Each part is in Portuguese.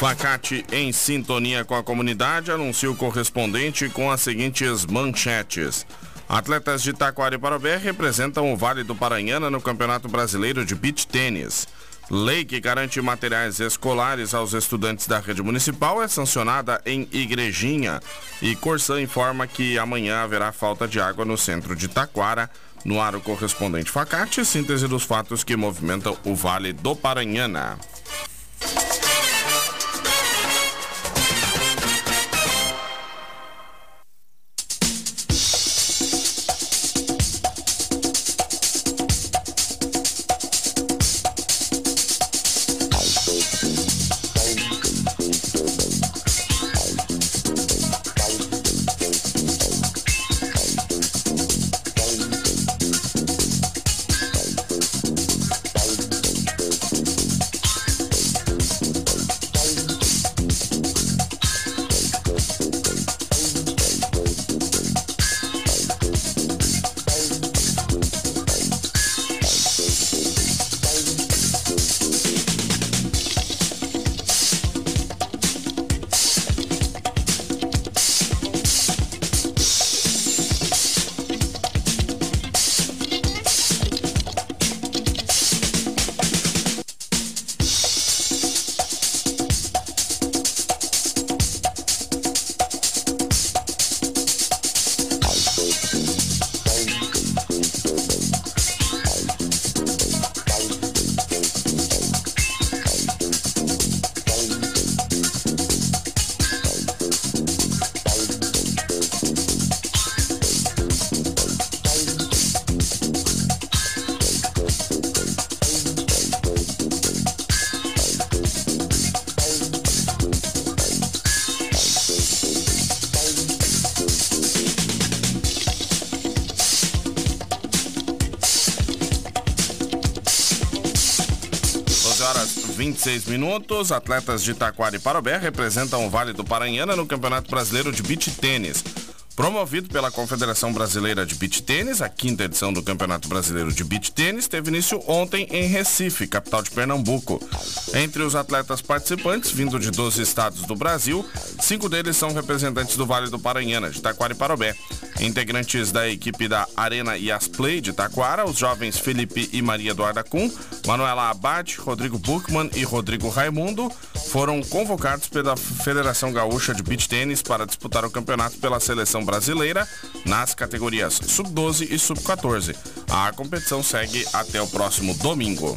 Facate em sintonia com a comunidade anuncia o correspondente com as seguintes manchetes. Atletas de Taquari Parobé representam o Vale do Paranhana no Campeonato Brasileiro de Beach Tênis. Lei que garante materiais escolares aos estudantes da rede municipal é sancionada em Igrejinha. E Corsã informa que amanhã haverá falta de água no centro de Taquara. No ar o correspondente Facate, síntese dos fatos que movimentam o Vale do Paranhana. 26 minutos. Atletas de Taquari e Parobé representam o Vale do Paranhana no Campeonato Brasileiro de Beach Tênis. Promovido pela Confederação Brasileira de Beach Tênis, a quinta edição do Campeonato Brasileiro de Beach Tênis teve início ontem em Recife, capital de Pernambuco. Entre os atletas participantes, vindo de 12 estados do Brasil, cinco deles são representantes do Vale do Paranhana, de Taquari e Parobé. Integrantes da equipe da Arena Yasplay de Taquara, os jovens Felipe e Maria Eduarda Kuhn, Manuela Abad, Rodrigo Buchmann e Rodrigo Raimundo foram convocados pela Federação Gaúcha de Beach Tênis para disputar o campeonato pela seleção brasileira nas categorias Sub-12 e Sub-14. A competição segue até o próximo domingo.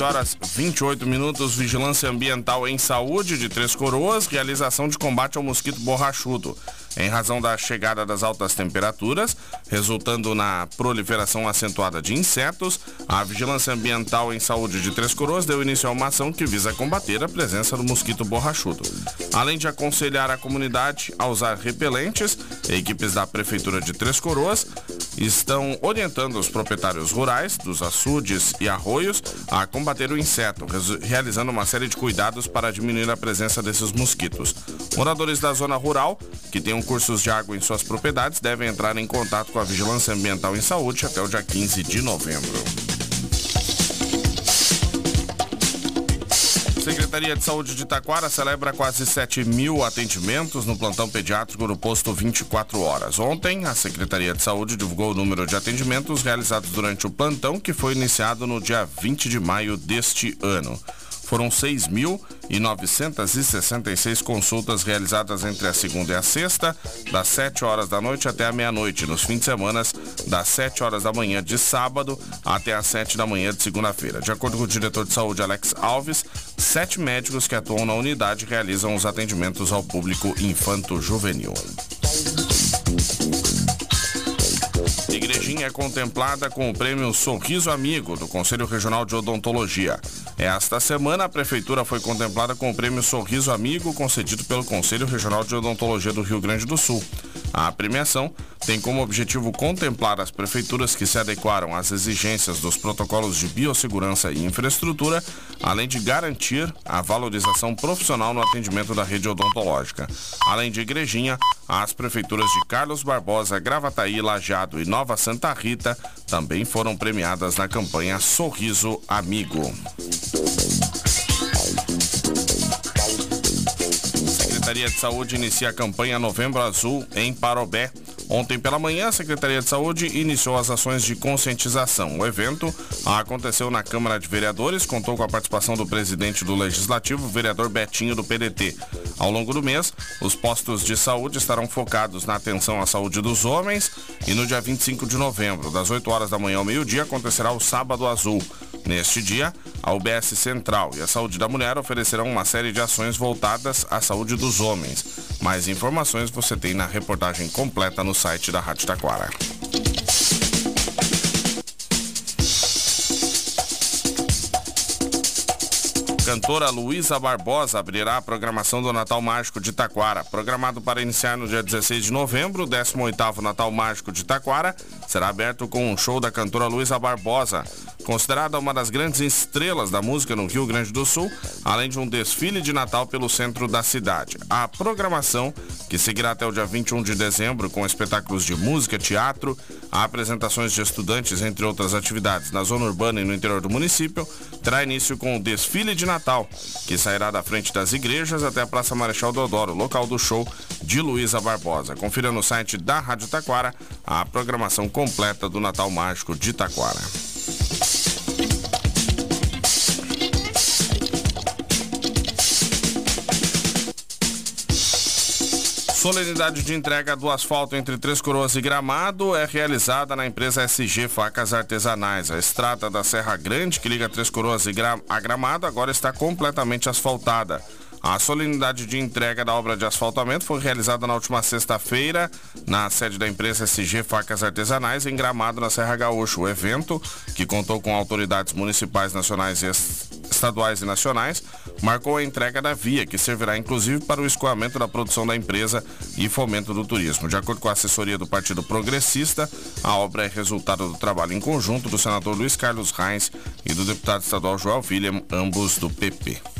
12 horas 28 minutos, Vigilância Ambiental em Saúde de Três Coroas, realização de combate ao mosquito borrachudo. Em razão da chegada das altas temperaturas, resultando na proliferação acentuada de insetos, a Vigilância Ambiental em Saúde de Três Coroas deu início a uma ação que visa combater a presença do mosquito borrachudo. Além de aconselhar a comunidade a usar repelentes, equipes da Prefeitura de Três Coroas estão orientando os proprietários rurais dos açudes e arroios a combater o inseto, realizando uma série de cuidados para diminuir a presença desses mosquitos. Moradores da zona rural que tenham cursos de água em suas propriedades devem entrar em contato com a Vigilância Ambiental em Saúde até o dia 15 de novembro. Secretaria de Saúde de Taquara celebra quase 7 mil atendimentos no plantão pediátrico no posto 24 horas. Ontem, a Secretaria de Saúde divulgou o número de atendimentos realizados durante o plantão, que foi iniciado no dia 20 de maio deste ano. Foram 6.966 consultas realizadas entre a segunda e a sexta, das 7 horas da noite até a meia-noite, nos fins de semana, das 7 horas da manhã de sábado até as 7 da manhã de segunda-feira. De acordo com o diretor de saúde Alex Alves, sete médicos que atuam na unidade realizam os atendimentos ao público infanto-juvenil. É contemplada com o prêmio Sorriso Amigo do Conselho Regional de Odontologia. Esta semana, a Prefeitura foi contemplada com o prêmio Sorriso Amigo concedido pelo Conselho Regional de Odontologia do Rio Grande do Sul. A premiação tem como objetivo contemplar as prefeituras que se adequaram às exigências dos protocolos de biossegurança e infraestrutura, além de garantir a valorização profissional no atendimento da rede odontológica. Além de Igrejinha, as prefeituras de Carlos Barbosa, Gravataí, Lajado e Nova Santa Rita também foram premiadas na campanha Sorriso Amigo. Secretaria de Saúde inicia a campanha Novembro Azul em Parobé. Ontem pela manhã, a Secretaria de Saúde iniciou as ações de conscientização. O evento aconteceu na Câmara de Vereadores, contou com a participação do presidente do Legislativo, vereador Betinho do PDT. Ao longo do mês, os postos de saúde estarão focados na atenção à saúde dos homens e no dia 25 de novembro, das 8 horas da manhã ao meio-dia, acontecerá o Sábado Azul. Neste dia, a UBS Central e a Saúde da Mulher oferecerão uma série de ações voltadas à saúde dos homens. Mais informações você tem na reportagem completa no site da Rádio Taquara. cantora Luísa Barbosa abrirá a programação do Natal Mágico de Taquara. Programado para iniciar no dia 16 de novembro, o 18º Natal Mágico de Taquara será aberto com um show da cantora Luísa Barbosa, considerada uma das grandes estrelas da música no Rio Grande do Sul, além de um desfile de Natal pelo centro da cidade. A programação, que seguirá até o dia 21 de dezembro com espetáculos de música, teatro, apresentações de estudantes, entre outras atividades na zona urbana e no interior do município, terá início com o desfile de Natal, que sairá da frente das igrejas até a Praça Marechal Deodoro, local do show de Luísa Barbosa. Confira no site da Rádio Taquara a programação completa do Natal Mágico de Taquara. Solenidade de entrega do asfalto entre Três Coroas e Gramado é realizada na empresa SG Facas Artesanais. A estrada da Serra Grande, que liga Três Coroas a Gramado, agora está completamente asfaltada. A solenidade de entrega da obra de asfaltamento foi realizada na última sexta-feira na sede da empresa SG Facas Artesanais em Gramado, na Serra Gaúcha. O evento, que contou com autoridades municipais, nacionais e estaduais e nacionais, marcou a entrega da via, que servirá inclusive para o escoamento da produção da empresa e fomento do turismo. De acordo com a assessoria do Partido Progressista, a obra é resultado do trabalho em conjunto do senador Luiz Carlos Reis e do deputado estadual Joel William, ambos do PP.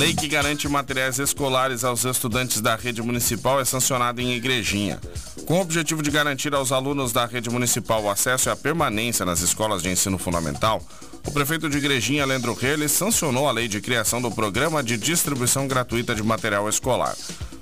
Lei que garante materiais escolares aos estudantes da rede municipal é sancionada em Igrejinha. Com o objetivo de garantir aos alunos da rede municipal o acesso e a permanência nas escolas de ensino fundamental, o prefeito de Igrejinha, Leandro Reles, sancionou a lei de criação do Programa de Distribuição Gratuita de Material Escolar.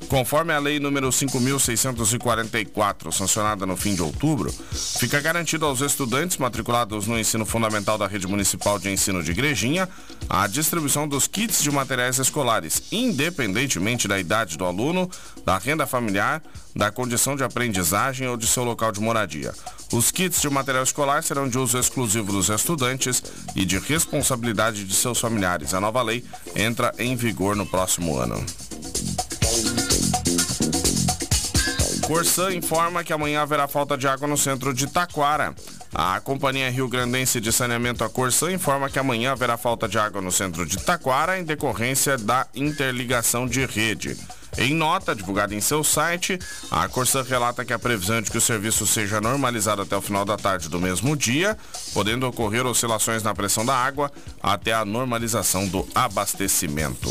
Conforme a Lei número 5.644, sancionada no fim de outubro, fica garantido aos estudantes matriculados no ensino fundamental da Rede Municipal de Ensino de Igrejinha a distribuição dos kits de materiais escolares, independentemente da idade do aluno, da renda familiar, da condição de aprendizagem ou de seu local de moradia. Os kits de material escolar serão de uso exclusivo dos estudantes e de responsabilidade de seus familiares. A nova lei entra em vigor no próximo ano. Corsã informa que amanhã haverá falta de água no centro de Taquara. A Companhia Rio Grandense de Saneamento, a Corsã, informa que amanhã haverá falta de água no centro de Taquara em decorrência da interligação de rede. Em nota divulgada em seu site, a Corsã relata que a previsão é de que o serviço seja normalizado até o final da tarde do mesmo dia, podendo ocorrer oscilações na pressão da água até a normalização do abastecimento.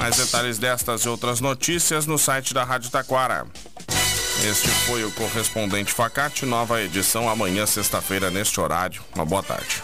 Mais detalhes destas e outras notícias no site da Rádio Taquara. Este foi o correspondente Facate, nova edição amanhã, sexta-feira, neste horário. Uma boa tarde.